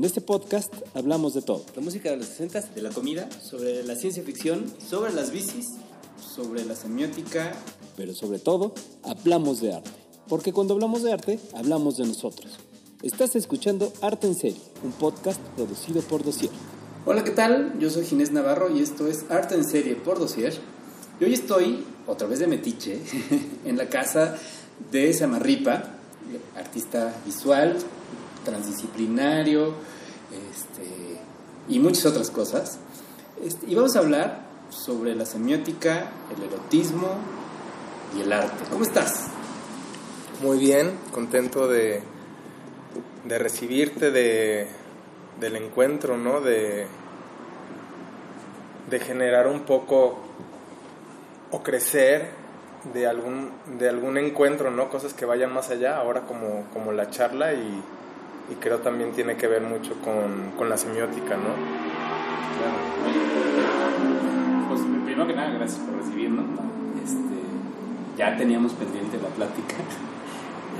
En este podcast hablamos de todo. La música de los 60, de la comida, sobre la ciencia ficción, sobre las bicis, sobre la semiótica. Pero sobre todo, hablamos de arte. Porque cuando hablamos de arte, hablamos de nosotros. Estás escuchando Arte en Serie, un podcast producido por Dossier. Hola, ¿qué tal? Yo soy Ginés Navarro y esto es Arte en Serie por Dossier. Y hoy estoy, otra vez de Metiche, en la casa de Samarripa, artista visual, transdisciplinario este, y muchas otras cosas. Este, y vamos a hablar sobre la semiótica, el erotismo y el arte. ¿Cómo estás? Muy bien, contento de, de recibirte, de, del encuentro, ¿no? De, de generar un poco o crecer de algún, de algún encuentro, ¿no? Cosas que vayan más allá, ahora como, como la charla y, y creo también tiene que ver mucho con, con la semiótica, ¿no? Pues primero que nada, gracias por recibirnos. Este, ya teníamos pendiente la plática.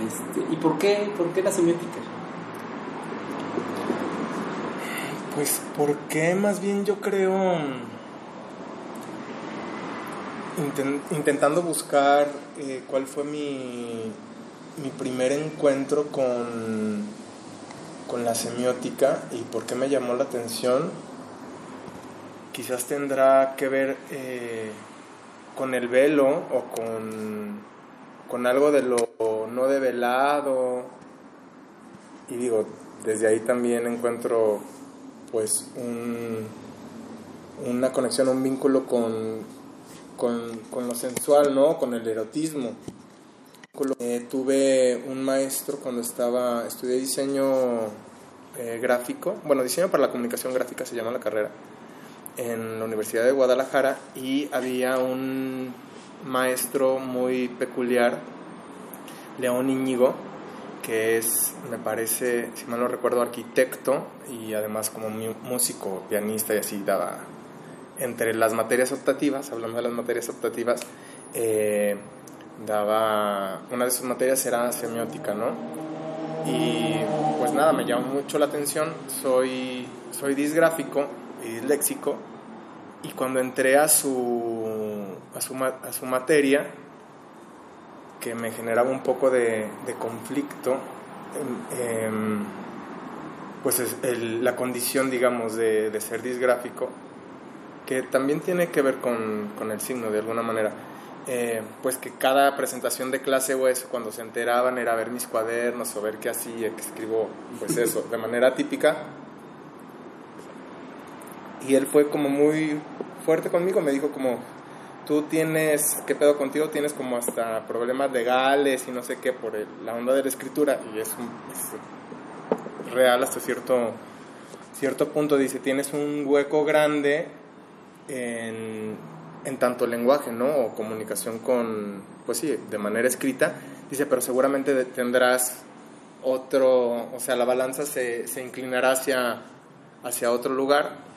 Este, ¿Y por qué, por qué la semiótica? Pues porque más bien yo creo intentando buscar eh, cuál fue mi, mi primer encuentro con, con la semiótica y por qué me llamó la atención, quizás tendrá que ver eh, con el velo o con, con algo de lo no develado. Y digo, desde ahí también encuentro pues un, una conexión, un vínculo con, con, lo sensual, ¿no? Con el erotismo. Eh, tuve un maestro cuando estaba, estudié diseño eh, gráfico, bueno, diseño para la comunicación gráfica se llama la carrera, en la Universidad de Guadalajara y había un maestro muy peculiar, León Íñigo, que es, me parece, si mal no recuerdo, arquitecto y además como músico, pianista y así daba entre las materias optativas, hablando de las materias optativas, eh, daba, una de sus materias era semiótica, ¿no? Y pues nada, me llamó mucho la atención, soy, soy disgráfico y disléxico, y cuando entré a su, a su, a su materia, que me generaba un poco de, de conflicto, eh, pues el, la condición, digamos, de, de ser disgráfico, que también tiene que ver con, con el signo de alguna manera. Eh, pues que cada presentación de clase o eso, cuando se enteraban era ver mis cuadernos o ver qué hacía, que escribo, pues eso, de manera típica. Y él fue como muy fuerte conmigo, me dijo como, tú tienes, ¿qué pedo contigo? Tienes como hasta problemas legales y no sé qué por la onda de la escritura. Y es, un, es real hasta cierto, cierto punto. Dice, tienes un hueco grande en, en tanto lenguaje, ¿no? O comunicación con, pues sí, de manera escrita. Dice, pero seguramente tendrás otro, o sea, la balanza se, se inclinará hacia, hacia otro lugar.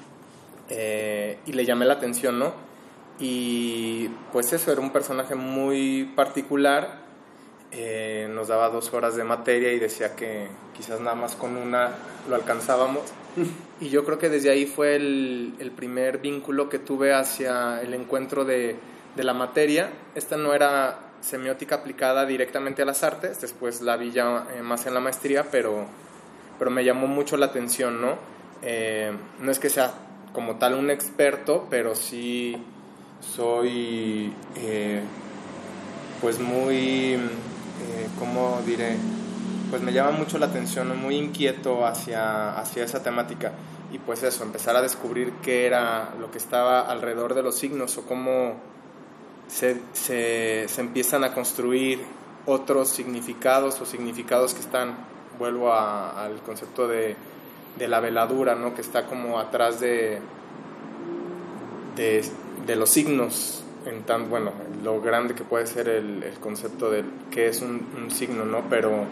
Eh, y le llamé la atención, ¿no? Y pues eso, era un personaje muy particular. Eh, nos daba dos horas de materia y decía que quizás nada más con una lo alcanzábamos. Y yo creo que desde ahí fue el, el primer vínculo que tuve hacia el encuentro de, de, la materia. Esta no era semiótica aplicada directamente a las artes, después la vi ya eh, más en la maestría, pero, pero me llamó mucho la atención, ¿no? Eh, no es que sea como tal un experto, pero sí soy eh, pues muy, ¿cómo diré? pues me llama mucho la atención, muy inquieto hacia, hacia esa temática. Y pues eso, empezar a descubrir qué era lo que estaba alrededor de los signos o cómo se, se, se empiezan a construir otros significados o significados que están, vuelvo al concepto de, de, la veladura, ¿no? que está como atrás de, de, los signos, en tan, bueno, lo grande que puede ser el, el concepto de qué es un, un signo, ¿no? Pero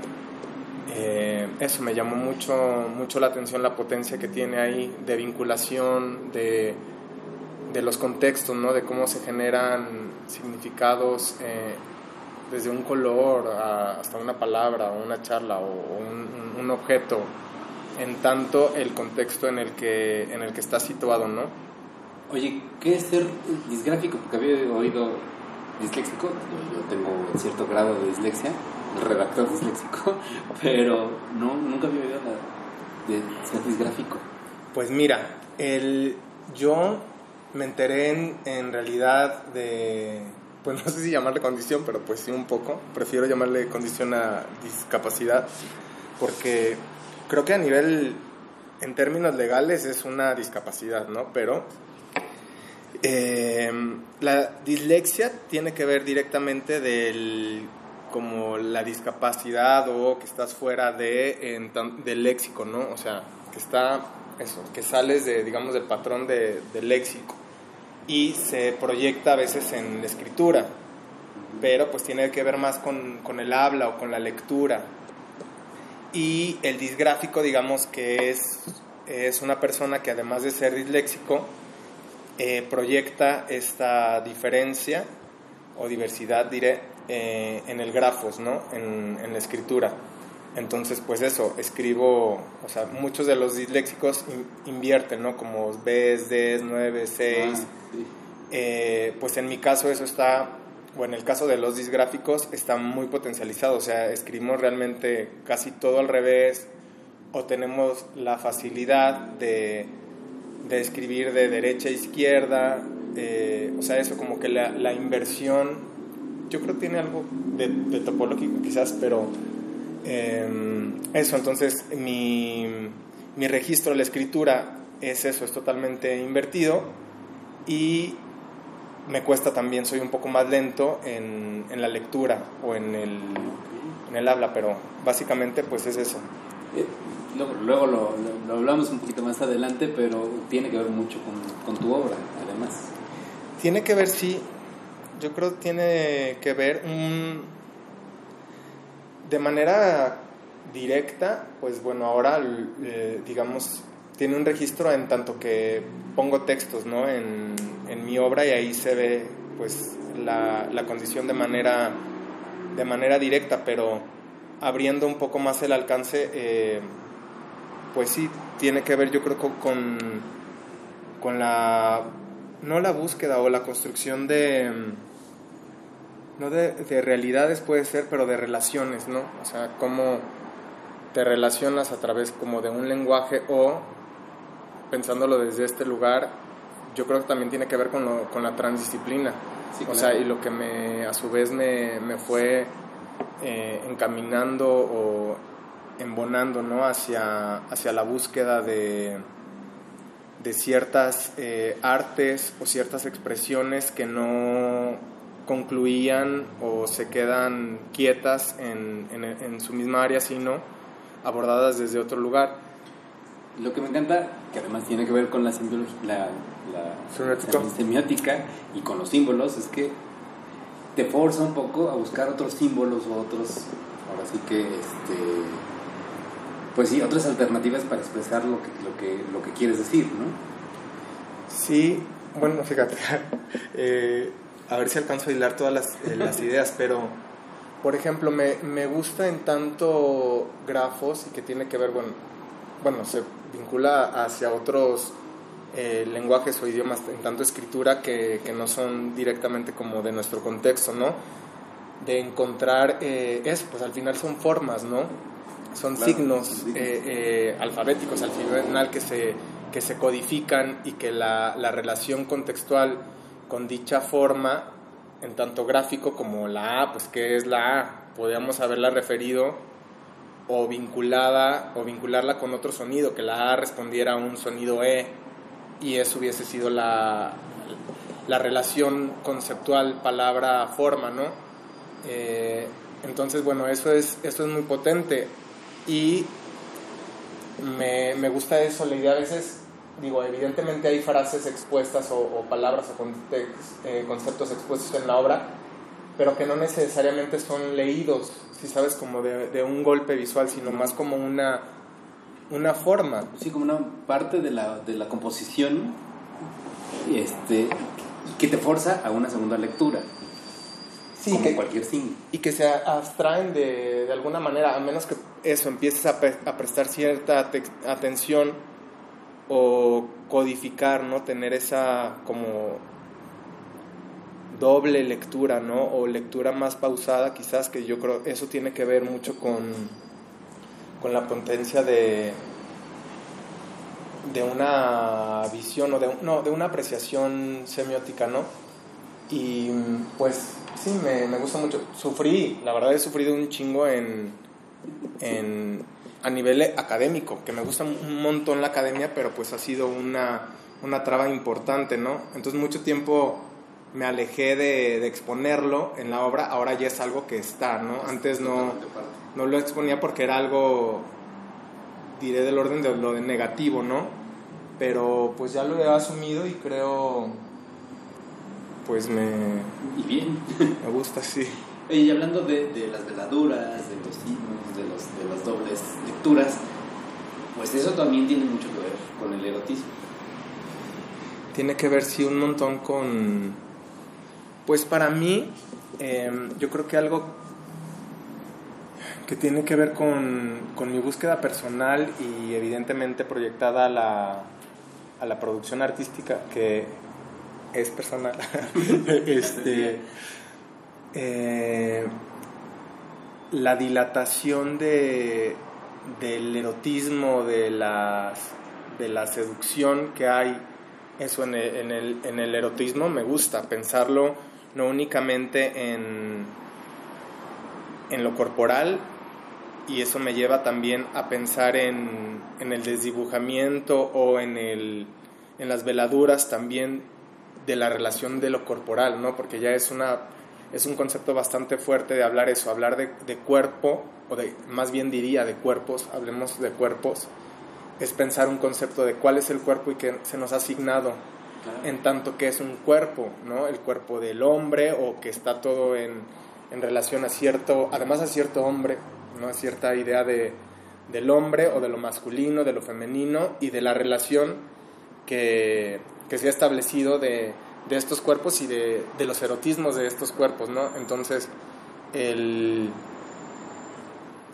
eh, eso me llamó mucho, mucho la atención, la potencia que tiene ahí de vinculación, de, de los contextos, ¿no? de cómo se generan significados eh, desde un color hasta una palabra o una charla o un, un, objeto. en tanto el contexto en el que, en el que está situado, ¿no? Oye, ¿qué es ser disgráfico? Porque había oído disléxico, yo, tengo cierto grado de dislexia, redactor disléxico, pero no, nunca había oído la de ser disgráfico. Pues mira, el, yo me enteré en, en realidad de, pues no sé si llamarle condición, pero pues sí un poco, prefiero llamarle condición a discapacidad, porque creo que a nivel, en términos legales es una discapacidad, ¿no? Pero eh, la dislexia tiene que ver directamente del como la discapacidad o que estás fuera de, en del léxico, ¿no? O sea, que está eso, que sales de, digamos, del patrón de, del léxico y se proyecta a veces en la escritura, pero pues tiene que ver más con, con el habla o con la lectura. Y el disgráfico, digamos que es, es una persona que además de ser disléxico, eh, proyecta esta diferencia o diversidad, diré, eh, en el grafos, ¿no? En, en la escritura. Entonces, pues eso, escribo, o sea, muchos de los disléxicos in- invierten, ¿no? Como Bs, Ds, 9, 6. Ah, sí. Eh, pues en mi caso eso está, o en el caso de los disgráficos, está muy potencializado. O sea, escribimos realmente casi todo al revés o tenemos la facilidad de, de escribir de derecha a izquierda. eh, o sea, eso como que la, la inversión, yo creo que tiene algo de, de topológico quizás, pero eh, eso, entonces mi, mi registro de la escritura es eso, es totalmente invertido y me cuesta también, soy un poco más lento en, en la lectura o en el, en el habla, pero básicamente pues es eso. Eh, Luego, luego lo, lo- lo hablamos un poquito más adelante, pero tiene que ver mucho con, con tu obra, además. Tiene que ver, sí, yo creo tiene que ver un- de manera directa, pues bueno, ahora eh, digamos, tiene un registro en tanto que pongo textos, ¿no? En, en mi obra y ahí se ve pues la, la condición de manera, de manera directa, pero abriendo un poco más el alcance, eh, pues sí, tiene que ver yo creo co- con, con la, no la búsqueda o la construcción de, no de, de realidades puede ser, pero de relaciones, ¿no? O sea, cómo te relacionas a través como de un lenguaje o pensándolo desde este lugar, yo creo que también tiene que ver con, lo- con la transdisciplina. Sí, o claro. sea, y lo que me, a su vez me, me fue eh, encaminando o embonando, ¿no? Hacia, hacia la búsqueda de, de ciertas eh, artes o ciertas expresiones que no concluían o se quedan quietas en, en, en su misma área, sino abordadas desde otro lugar. Lo que me encanta, que además tiene que ver con la, la semiótica y con los símbolos, es que te forza un poco a buscar otros símbolos o otros, ahora sí que, este, pues sí, otras alternativas para expresar lo que, lo que, lo que quieres decir, ¿no? Sí, bueno, fíjate, eh, a ver si alcanzo a hilar todas las, eh, las ideas, pero, por ejemplo, me, me gusta en tanto grafos y que tiene que ver, bueno, bueno se vincula hacia otros eh, lenguajes o idiomas, en tanto escritura que, que no son directamente como de nuestro contexto, ¿no? De encontrar eh, eso, pues al final son formas, ¿no? Son Claro, signos signos. eh, eh, alfabéticos al final que se, que se codifican y que la, la relación contextual con dicha forma, en tanto gráfico como la A, pues ¿qué es la A? Podríamos haberla referido o vinculada o vincularla con otro sonido, que la A respondiera a un sonido E y eso hubiese sido la, la relación conceptual palabra-forma, ¿no? Eh, entonces, bueno, eso es, eso es muy potente y me, me gusta eso, la idea a veces, digo, evidentemente hay frases expuestas o, o palabras o context- eh, conceptos expuestos en la obra, pero que no necesariamente son leídos, si sabes, como de, de un golpe visual, sino más como una, una forma. Sí, como una parte de la, de la composición este, que te forza a una segunda lectura. sí, como que, cualquier signo. Y que se abstraen de, de alguna manera, a menos que eso, empieces a, a prestar cierta atención codificar, ¿no? Tener esa como doble lectura, ¿no? O lectura más pausada, quizás, que yo creo eso tiene que ver mucho con, con la potencia de, de una visión o de, no, de una apreciación semiótica, ¿no? Y pues sí, me, me gusta mucho. Sufrí, la verdad he sufrido un chingo en, en, a nivel académico, que me gusta un montón la academia, pero pues ha sido una, una traba importante, ¿no? Entonces mucho tiempo me alejé de, de, exponerlo en la obra, ahora ya es algo que está, ¿no? Antes no, no lo exponía porque era algo, diré del orden de lo de negativo, ¿no? Pero pues ya lo he asumido y creo, pues me... Y bien. Me gusta, sí. Y hablando de, de las veladuras, de los de, los, de las dobles lecturas, pues eso también tiene mucho que ver con el erotismo. Tiene que ver, sí, un montón con... Pues para mí, em, yo creo que algo que tiene que ver con, con, mi búsqueda personal y evidentemente proyectada a la, a la producción artística, que es personal. este, eh, la dilatación de, del erotismo, de, las, de la seducción que hay, eso en el, en, el, erotismo me gusta, pensarlo no únicamente en, en lo corporal, y eso me lleva también a pensar en, en el desdibujamiento o en, el, en las veladuras también de la relación de lo corporal, ¿no? Porque ya es una es un concepto bastante fuerte de hablar eso, hablar de, de, cuerpo, o de, más bien diría de cuerpos, hablemos de cuerpos, es pensar un concepto de cuál es el cuerpo y que se nos ha asignado, en tanto que es un cuerpo, ¿no? El cuerpo del hombre o que está todo en, en relación a cierto, además a cierto hombre, ¿no? A cierta idea de, del hombre o de lo masculino, de lo femenino y de la relación que, que se ha establecido de de estos cuerpos y de, de, los erotismos de estos cuerpos, ¿no? Entonces, el,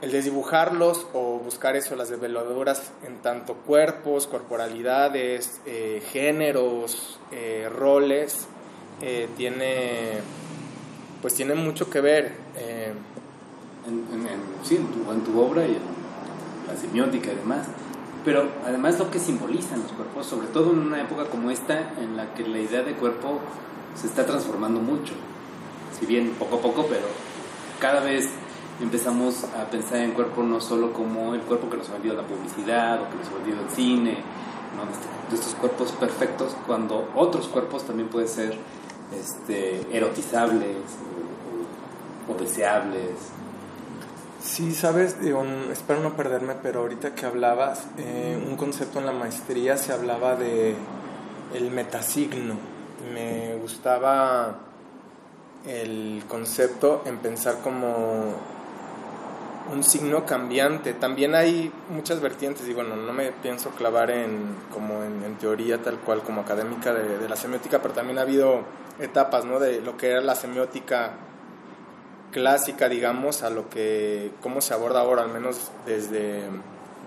el desdibujarlos o buscar eso, las develadoras en tanto cuerpos, corporalidades, eh, géneros, eh, roles, eh, tiene, pues tiene mucho que ver. En, en, sí, en tu, en tu obra y en la semiótica y pero además lo que simbolizan los cuerpos, sobre todo en una época como esta en la que la idea de cuerpo se está transformando mucho, si bien poco a poco, pero cada vez empezamos a pensar en cuerpo no solo como el cuerpo que nos ha vendido la publicidad o que nos ha vendido el cine, de estos cuerpos perfectos, cuando otros cuerpos también pueden ser este, erotizables o deseables Sí, sabes, espero no perderme, pero ahorita que hablabas, eh, un concepto en la maestría se hablaba de el metasigno. Me gustaba el concepto en pensar como un signo cambiante. También hay muchas vertientes, y bueno, no me pienso clavar en como en, teoría tal cual como académica de, de, la semiótica, pero también ha habido etapas, ¿no? De lo que era la semiótica clásica, digamos, a lo que, cómo se aborda ahora, al menos desde,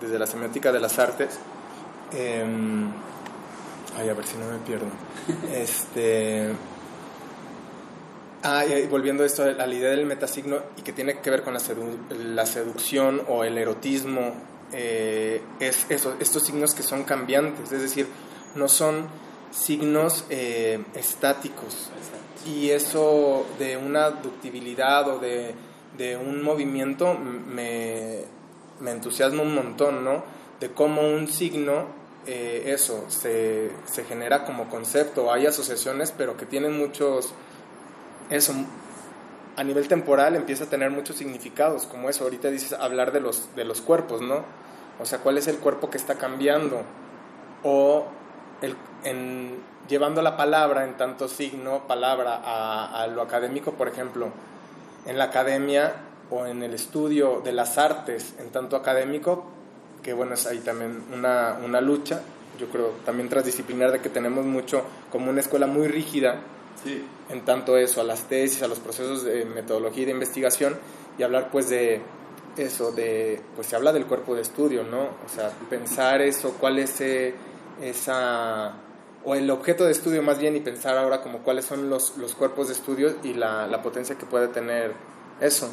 desde la semiótica de las artes. Em, ay, a ver si no me pierdo. Este. Ah, y volviendo a esto, a la idea del metasigno y que tiene que ver con la, la seducción o el erotismo, eh, es eso, estos signos que son cambiantes, es decir, no son signos eh, estáticos, y eso de una ductibilidad o de, de un movimiento me, me, entusiasma un montón, ¿no? De cómo un signo, eh, eso, se, se, genera como concepto, hay asociaciones, pero que tienen muchos, eso, a nivel temporal empieza a tener muchos significados, como eso, ahorita dices hablar de los, de los cuerpos, ¿no? O sea, ¿cuál es el cuerpo que está cambiando? O el, en, llevando la palabra en tanto signo, palabra a, lo académico, por ejemplo, en la academia o en el estudio de las artes en tanto académico, que bueno, es ahí también una, una lucha, yo creo también transdisciplinar de que tenemos mucho como una escuela muy rígida Sí. En tanto eso, a las tesis, a los procesos de metodología y de investigación, y hablar pues de eso, de, pues se habla del cuerpo de estudio, ¿no? O sea, pensar eso, cuál es eh, esa, o el objeto de estudio más bien, y pensar ahora como cuáles son los, los cuerpos de estudio y la, la potencia que puede tener eso.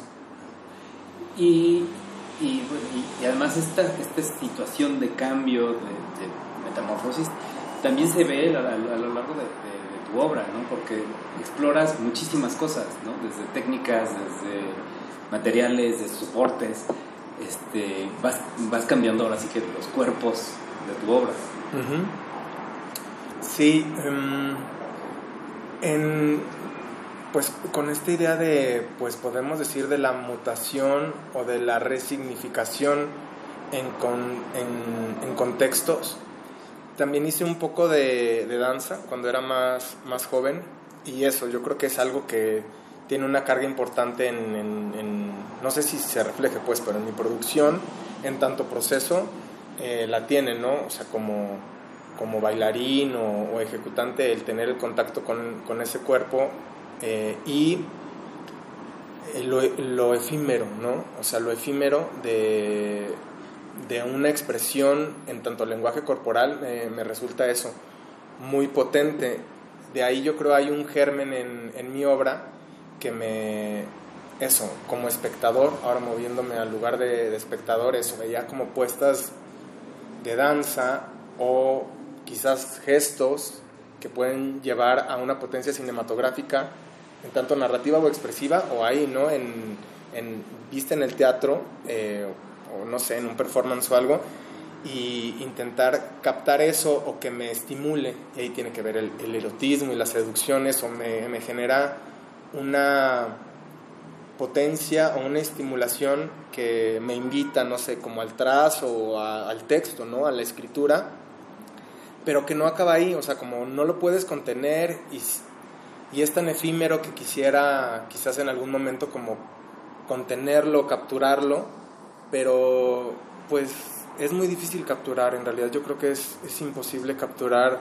Y, y, además esta, esta situación de cambio, de, metamorfosis, también se ve a lo largo de, de, tu obra, ¿no? Porque exploras muchísimas cosas, ¿no? Desde técnicas, desde materiales, desde soportes, este, vas, vas cambiando ahora sí que los cuerpos de tu obra. Uh -huh. Sí, um, en, pues con esta idea de, pues podemos decir de la mutación o de la resignificación en, con, en, en contextos. También hice un poco de, de, danza cuando era más, más joven y eso, yo creo que es algo que tiene una carga importante en, en, en no sé si se refleje pues, pero en mi producción, en tanto proceso, eh, la tiene, ¿no? O sea, como, como bailarín o, ejecutante, el tener el contacto con, con ese cuerpo eh, y lo, lo, efímero, ¿no? O sea, lo efímero de, de una expresión en tanto lenguaje corporal eh, me resulta eso, muy potente. De ahí yo creo hay un germen en, en mi obra que me, eso, como espectador, ahora moviéndome al lugar de, de espectador, eso, veía como puestas de danza o quizás gestos que pueden llevar a una potencia cinematográfica en tanto narrativa o expresiva o ahí, ¿no? En, en vista en el teatro eh, o no sé, en un performance o algo y intentar captar eso o que me estimule y ahí tiene que ver el, el erotismo y las seducciones o me, me genera una potencia o una estimulación que me invita, no sé, como al trazo o al texto, ¿no? A la escritura, pero que no acaba ahí, o sea, como no lo puedes contener y, y es tan efímero que quisiera quizás en algún momento como contenerlo, capturarlo, pero pues es muy difícil capturar, en realidad yo creo que es, es imposible capturar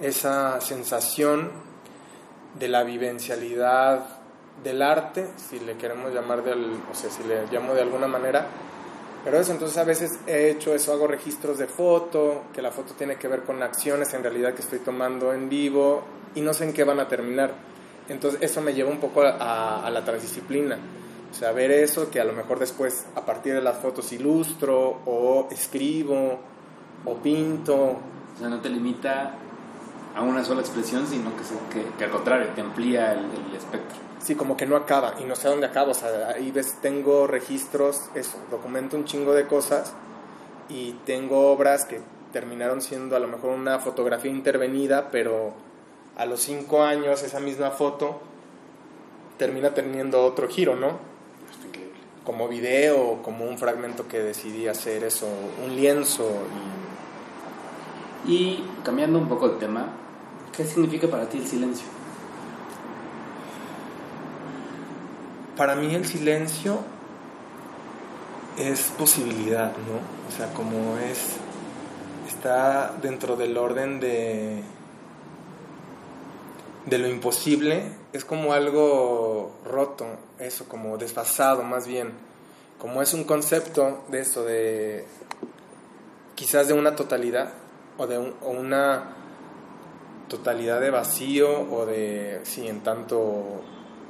esa sensación de la vivencialidad del arte, si le queremos llamar de, o sea, si le llamo de alguna manera. Pero eso, entonces a veces he hecho eso, hago registros de foto, que la foto tiene que ver con acciones en realidad que estoy tomando en vivo y no sé en qué van a terminar. Entonces eso me lleva un poco a, a la transdisciplina. O sea, ver eso que a lo mejor después a partir de las fotos ilustro o escribo o pinto. O sea, no te limita a una sola expresión, sino que, que, que al contrario, te amplía el, el, espectro. Sí, como que no acaba y no sé dónde acaba. O sea, ahí ves, tengo registros, eso, documento un chingo de cosas y tengo obras que terminaron siendo a lo mejor una fotografía intervenida, pero a los cinco años esa misma foto termina teniendo otro giro, ¿no? Como video, como un fragmento que decidí hacer eso, un lienzo. Y... cambiando un poco de tema, ¿qué significa para ti el silencio? Para mí el silencio es posibilidad, ¿no? O sea, como es, está dentro del orden de, de lo imposible, es como algo roto, eso, como desfasado más bien, como es un concepto de eso, de quizás de una totalidad o de una totalidad de vacío o de, sí, en tanto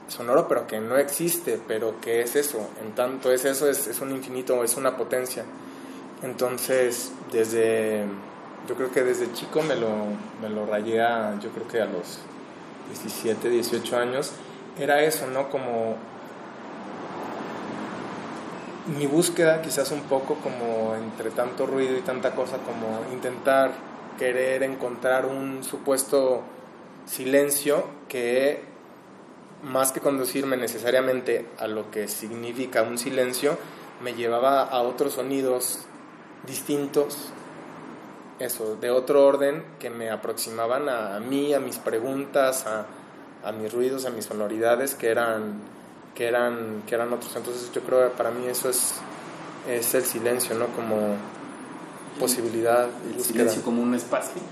sonoro, pero que no existe, pero que es eso, en tanto es eso, es, es un infinito, es una potencia. Entonces, desde, yo creo que desde chico me lo, me lo rayé a, yo creo que a los 17, 18 años, era eso, ¿no? Como mi búsqueda quizás un poco como entre tanto ruido y tanta cosa, como intentar querer encontrar un supuesto silencio que más que conducirme necesariamente a lo que significa un silencio, me llevaba a otros sonidos distintos, eso, de otro orden que me aproximaban a, mí, a mis preguntas, a, a, mis ruidos, a mis sonoridades, que eran, que eran, que eran otros. Entonces yo creo que para mí eso es, es el silencio, ¿no? Como posibilidad búsqueda. silencio como un espacio?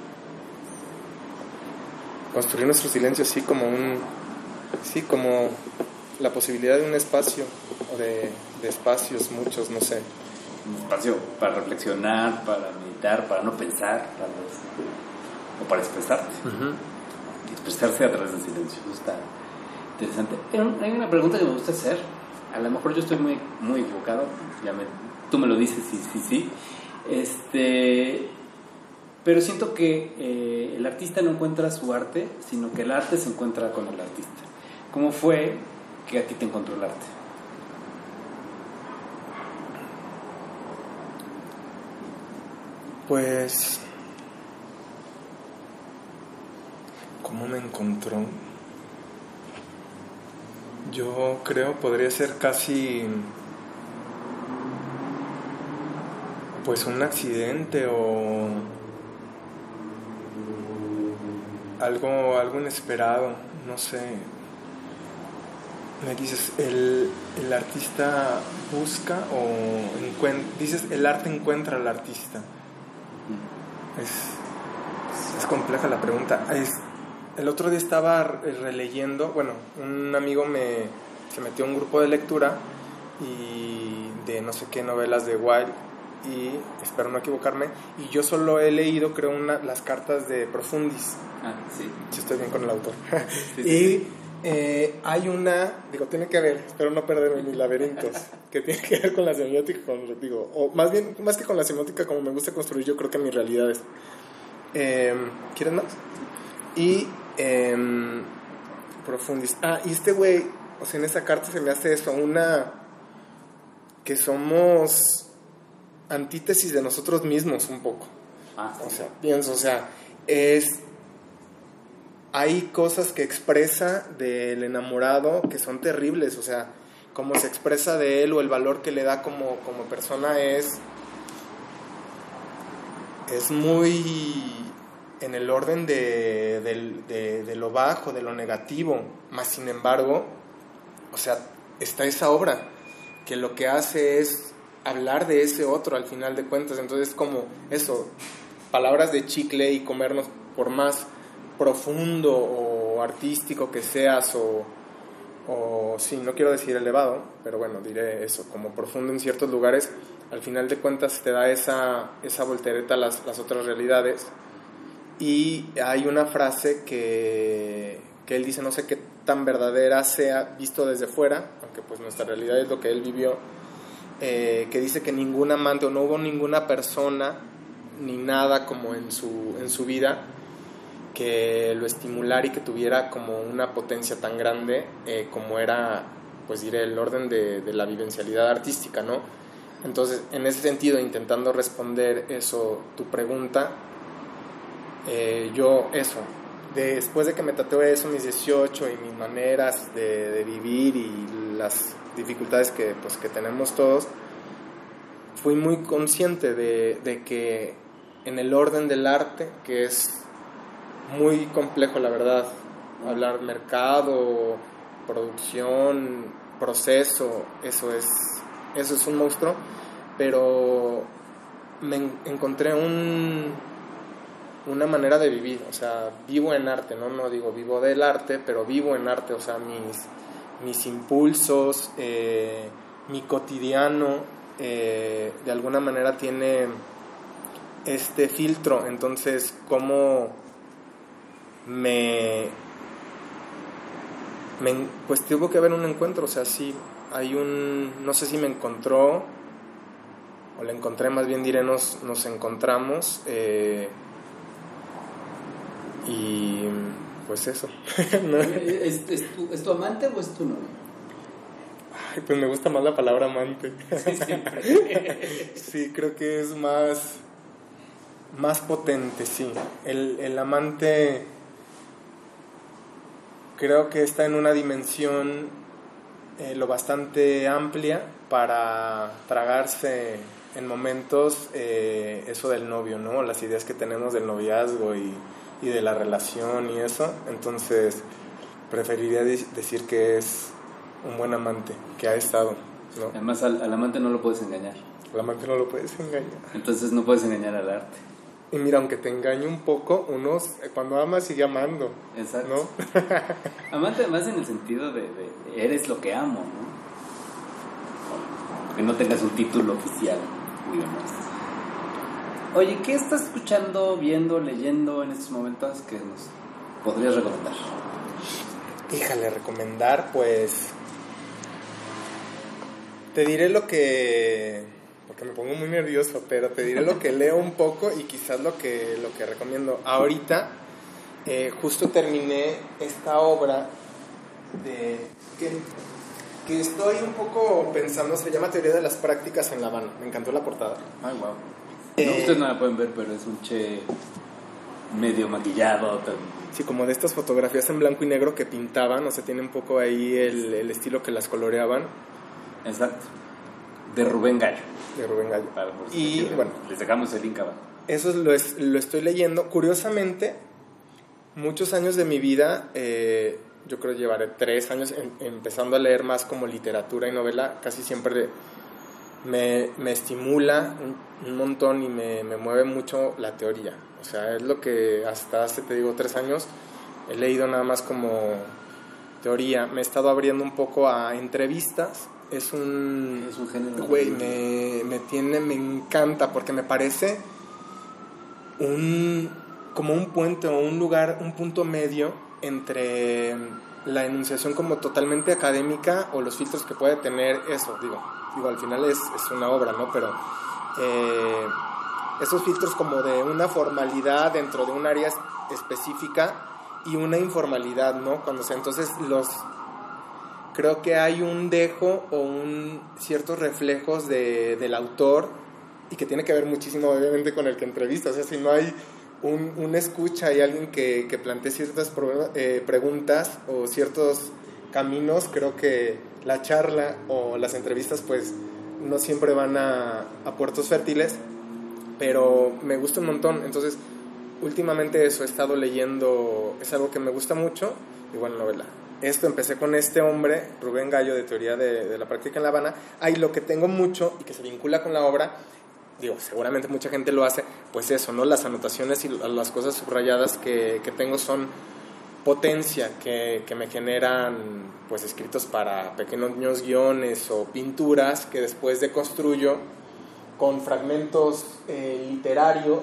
construir nuestro silencio así como un, sí, como la posibilidad de un espacio o de, de espacios muchos, no sé. Un espacio para reflexionar, para meditar, para no pensar, tal vez. O para expresarte. Expresarse a través del silencio. Eso está interesante. Hay una pregunta que me gusta hacer. A lo mejor yo estoy muy, muy equivocado. Ya me, tú me lo dices, sí, sí, sí. Este, pero siento que eh, el artista no encuentra su arte, sino que el arte se encuentra con el artista. ¿Cómo fue que a ti te encontró el arte? Pues, ¿cómo me encontró? Yo creo podría ser casi pues un accidente o algo, algo inesperado, no sé. Me dices, el, el artista busca o encuentra, dices, el arte encuentra al artista. Es, es compleja la pregunta. Es, el otro día estaba releyendo, bueno, un amigo me, se metió a un grupo de lectura y de no sé qué novelas de Wilde y espero no equivocarme y yo solo he leído creo una, las cartas de Profundis Ah, sí. si estoy bien con el autor y eh, hay una digo tiene que ver espero no perderme mis laberintos que tiene que ver con la semiótica con, digo o más bien más que con la semiótica como me gusta construir yo creo que mis realidades eh, ¿quieren más? y eh, Profundis ah y este güey o sea en esa carta se me hace eso una que somos antítesis de nosotros mismos un poco. Ah, O sea, pienso, o sea, es... Hay cosas que expresa del enamorado que son terribles, o sea, cómo se expresa de él o el valor que le da como, como persona es... Es muy en el orden de, de- de lo bajo, de lo negativo, más sin embargo, o sea, está esa obra que lo que hace es hablar de ese otro al final de cuentas. Entonces, como eso, palabras de chicle y comernos por más profundo o artístico que seas o, o sí, no quiero decir elevado, pero bueno, diré eso, como profundo en ciertos lugares, al final de cuentas te da esa, esa voltereta a las, las otras realidades. Y hay una frase que, que él dice, no sé qué tan verdadera sea visto desde fuera, aunque pues nuestra realidad es lo que él vivió, eh, que dice que ningún amante o no hubo ninguna persona ni nada como en su, en su vida que lo estimulara y que tuviera como una potencia tan grande eh, como era, pues diré, el orden de, de la vivencialidad artística, ¿no? Entonces, en ese sentido, intentando responder eso, tu pregunta, eh, yo eso, después de que me tatué eso, mis 18 y mis maneras de, de vivir y las dificultades que, pues, que tenemos todos, fui muy consciente de, de que en el orden del arte, que es muy complejo la verdad, hablar mercado, producción, proceso, eso es, eso es un monstruo, pero me en- encontré un, una manera de vivir, o sea, vivo en arte, ¿no? No digo vivo del arte, pero vivo en arte, o sea, mis, mis impulsos, eh, mi cotidiano, eh, de alguna manera tiene este filtro, entonces, ¿cómo me, me- Pues tuvo que haber un encuentro, o sea, sí, hay un... No sé si me encontró, o le encontré, más bien diré, nos, nos encontramos, eh, y pues eso. ¿no? ¿Es, es tu, ¿Es tu amante o es tu novio? Ay, pues me gusta más la palabra amante. Sí, siempre. Sí, creo que es más, más potente, sí. El, el amante creo que está en una dimensión eh, lo bastante amplia para tragarse en momentos eh, eso del novio, ¿no? Las ideas que tenemos del noviazgo y, y de la relación y eso. Entonces, preferiría de- decir que es un buen amante, que ha estado, ¿no? Además, al, al amante no lo puedes engañar. El amante no lo puedes engañar. Entonces no puedes engañar al arte. Y mira, aunque te engañe un poco, uno eh, cuando ama sigue amando. Exacto. ¿No? Amante más en el sentido de, de eres lo que amo, ¿no? Que no tengas un título oficial demás. Oye, ¿qué estás escuchando, viendo, leyendo en estos momentos que nos podrías recomendar? Híjale, recomendar, pues. Te diré lo que. Porque me pongo muy nervioso, pero te diré lo que leo un poco y quizás lo que, lo que recomiendo. Ahorita, eh, justo terminé esta obra de. Que, que estoy un poco pensando, se llama Teoría de las Prácticas en La Habana. Me encantó la portada. Ay, wow. Eh, no, ustedes no la pueden ver, pero es un che medio maquillado. tan- Sí, como de estas fotografías en blanco y negro que pintaban, o sea, tiene un poco ahí el, el estilo que las coloreaban Exacto. De Rubén Gallo. de Rubén Gallo. Para Y, bueno. Les dejamos el link abajo. Eso es- lo, es- lo estoy leyendo. Curiosamente, muchos años de mi vida, eh, yo creo llevaré tres años em- empezando a leer más como literatura y novela, casi siempre me, me estimula un, un montón y me, me mueve mucho la teoría. O sea, es lo que hasta hace, te digo, tres años he leído nada más como teoría. Me he estado abriendo un poco a entrevistas. Es un, Es un género. Güey, me, me tiene, me encanta porque me parece un como un puente o un lugar, un punto medio entre la enunciación como totalmente académica o los filtros que puede tener eso, digo, digo al final es, es una obra, ¿no? Pero eh, esos filtros como de una formalidad dentro de un área es- específica y una informalidad, ¿no? Cuando se, entonces los creo que hay un dejo o un ciertos reflejos de, del autor y que tiene que ver muchísimo obviamente con el que entrevista. O si no hay un, un escucha y alguien que, que plantee ciertas eh, preguntas o ciertos caminos, creo que la charla o las entrevistas pues no siempre van a, a puertos fértiles, pero me gusta un montón. Entonces, últimamente eso he estado leyendo, es algo que me gusta mucho, bueno, novela. Esto empecé con este hombre, Rubén Gallo, de Teoría de, la Práctica en La Habana. Ahí lo que tengo mucho y que se vincula con la obra, digo, seguramente mucha gente lo hace, pues eso, ¿no? Las anotaciones y las cosas subrayadas que, que tengo son potencia que, que me generan pues escritos para pequeños guiones o pinturas que después deconstruyo con fragmentos eh, literarios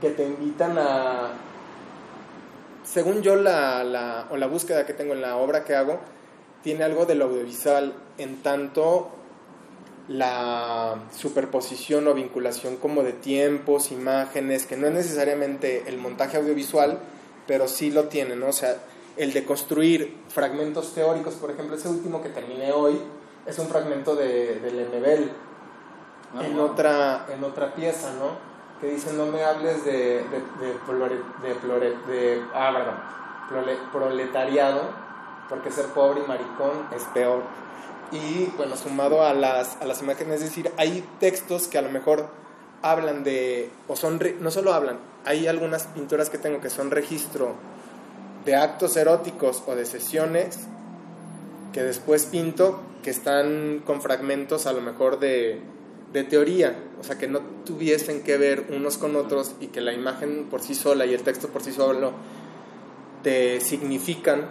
que te invitan a, según yo, la, la, o la búsqueda que tengo en la obra que hago, tiene algo del audiovisual, en tanto la superposición o vinculación como de tiempos, imágenes, que no es necesariamente el montaje audiovisual, pero sí lo tiene, ¿no? O sea, el de construir fragmentos teóricos, por ejemplo, ese último que terminé hoy, es un fragmento de, de Lemebel, Ah, en, wow. otra, en otra pieza, ¿no? Que dice, no me hables de, de, de, de, de- ah, proletariado, porque ser pobre y maricón es peor. Y bueno, sumado a las, a las imágenes, es decir, hay textos que a lo mejor hablan de, o son, no solo hablan, hay algunas pinturas que tengo que son registro de actos eróticos o de sesiones que después pinto que están con fragmentos a lo mejor de, de teoría, o sea, que no tuviesen que ver unos con otros y que la imagen por sí sola y el texto por sí solo te significan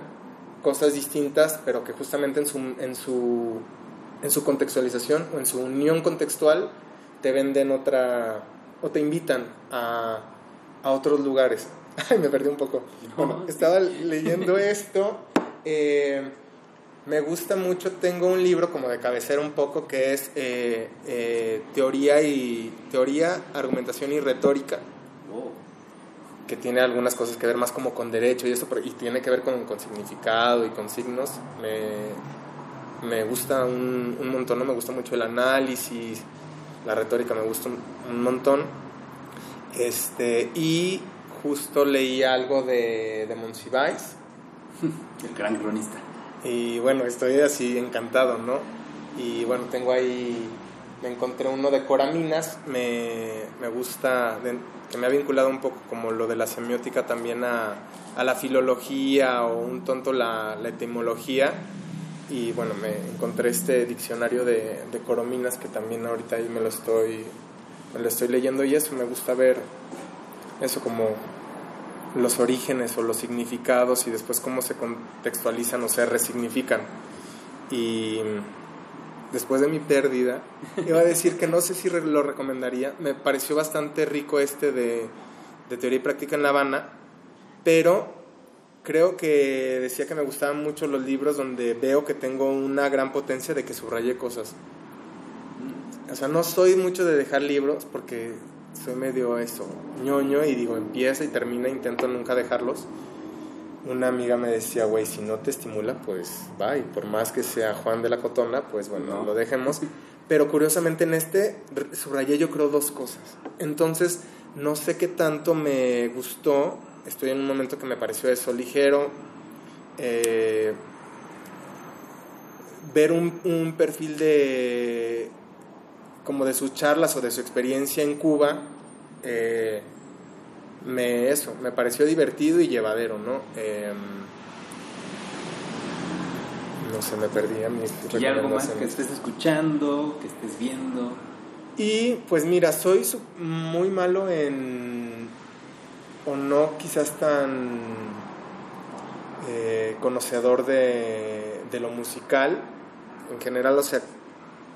cosas distintas, pero que justamente en su, en su, en su contextualización o en su unión contextual te venden otra o te invitan a, a otros lugares. Ay, me perdí un poco. Bueno, estaba leyendo esto. eh, me gusta mucho, tengo un libro como de cabecera un poco que es eh, eh, teoría y teoría, argumentación y retórica, Oh, que tiene algunas cosas que ver más como con derecho y eso, pero- y tiene que ver con, con significado y con signos. Me, me gusta un, un montón, ¿no? me gusta mucho el análisis, la retórica me gusta un, un montón. Este, y justo leí algo de, de Monsiváis. el gran cronista. Y bueno, estoy así encantado, ¿no? Y bueno, tengo ahí, me encontré uno de Coraminas, me, me gusta, que me ha vinculado un poco como lo de la semiótica también a, a la filología o un tonto la, la etimología. Y bueno, me encontré este diccionario de, de Corominas que también ahorita ahí me lo estoy, me lo estoy leyendo y eso, me gusta ver eso como los orígenes o los significados y después cómo se contextualizan o se resignifican. Y después de mi pérdida, iba a decir que no sé si lo recomendaría, me pareció bastante rico este de, de teoría y práctica en La Habana, pero creo que decía que me gustaban mucho los libros donde veo que tengo una gran potencia de que subraye cosas. O sea, no soy mucho de dejar libros porque soy medio eso, ñoño y digo, empieza y termina, intento nunca dejarlos. Una amiga me decía, güey, si no te estimula, pues va, y por más que sea Juan de la Cotona, pues bueno, lo dejemos. Pero curiosamente en este subrayé yo creo dos cosas. Entonces, no sé qué tanto me gustó, estoy en un momento que me pareció eso ligero. Eh, ver un, un perfil de como de sus charlas o de su experiencia en Cuba, eh, me, eso, me pareció divertido y llevadero, ¿no? Em, no sé, me perdí a mis ¿Y algo más que estés escuchando, que estés viendo? Y pues mira, soy muy malo en, o no quizás tan eh, conocedor de, de lo musical, en general, o sea,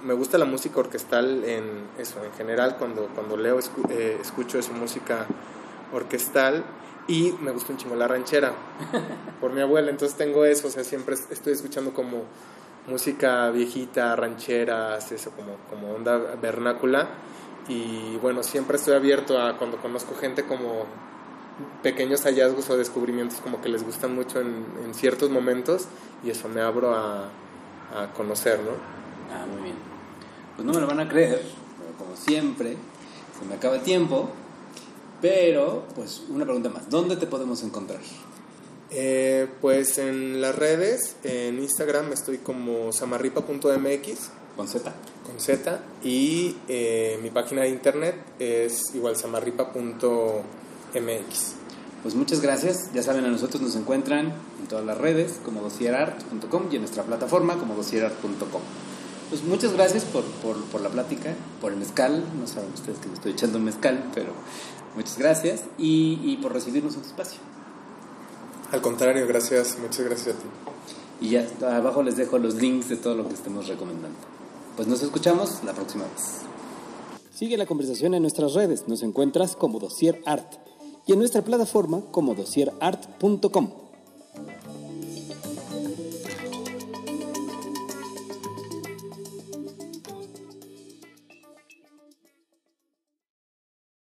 me gusta la música orquestal en eso, en general, cuando, cuando leo, eh, escucho esa música orquestal y me gusta un chingo la ranchera por mi abuela, entonces tengo eso, o sea, siempre estoy escuchando como música viejita, rancheras, eso, como, como onda vernácula y bueno, siempre estoy abierto a cuando conozco gente como pequeños hallazgos o descubrimientos como que les gustan mucho en, en ciertos momentos y eso me abro a, a conocer, ¿no? Ah, muy bien. Pues no me lo van a creer, pero como siempre, se me acaba el tiempo. Pero, pues, una pregunta más. ¿Dónde te podemos encontrar? Eh, pues en las redes, en Instagram estoy como samarripa.mx. ¿Con Z? Con Z. Y eh, mi página de internet es igual samarripa.mx. Pues muchas gracias. Ya saben, a nosotros nos encuentran en todas las redes como dosierart.com y en nuestra plataforma como dosierart.com. Pues muchas gracias por, por, por, la plática, por el mezcal. No saben ustedes que me estoy echando mezcal, pero muchas gracias y, y por recibirnos en tu espacio. Al contrario, gracias, muchas gracias a ti. Y ya abajo les dejo los links de todo lo que estemos recomendando. Pues nos escuchamos la próxima vez. Sigue la conversación en nuestras redes. Nos encuentras como Dossier Art y en nuestra plataforma como dossierart.com.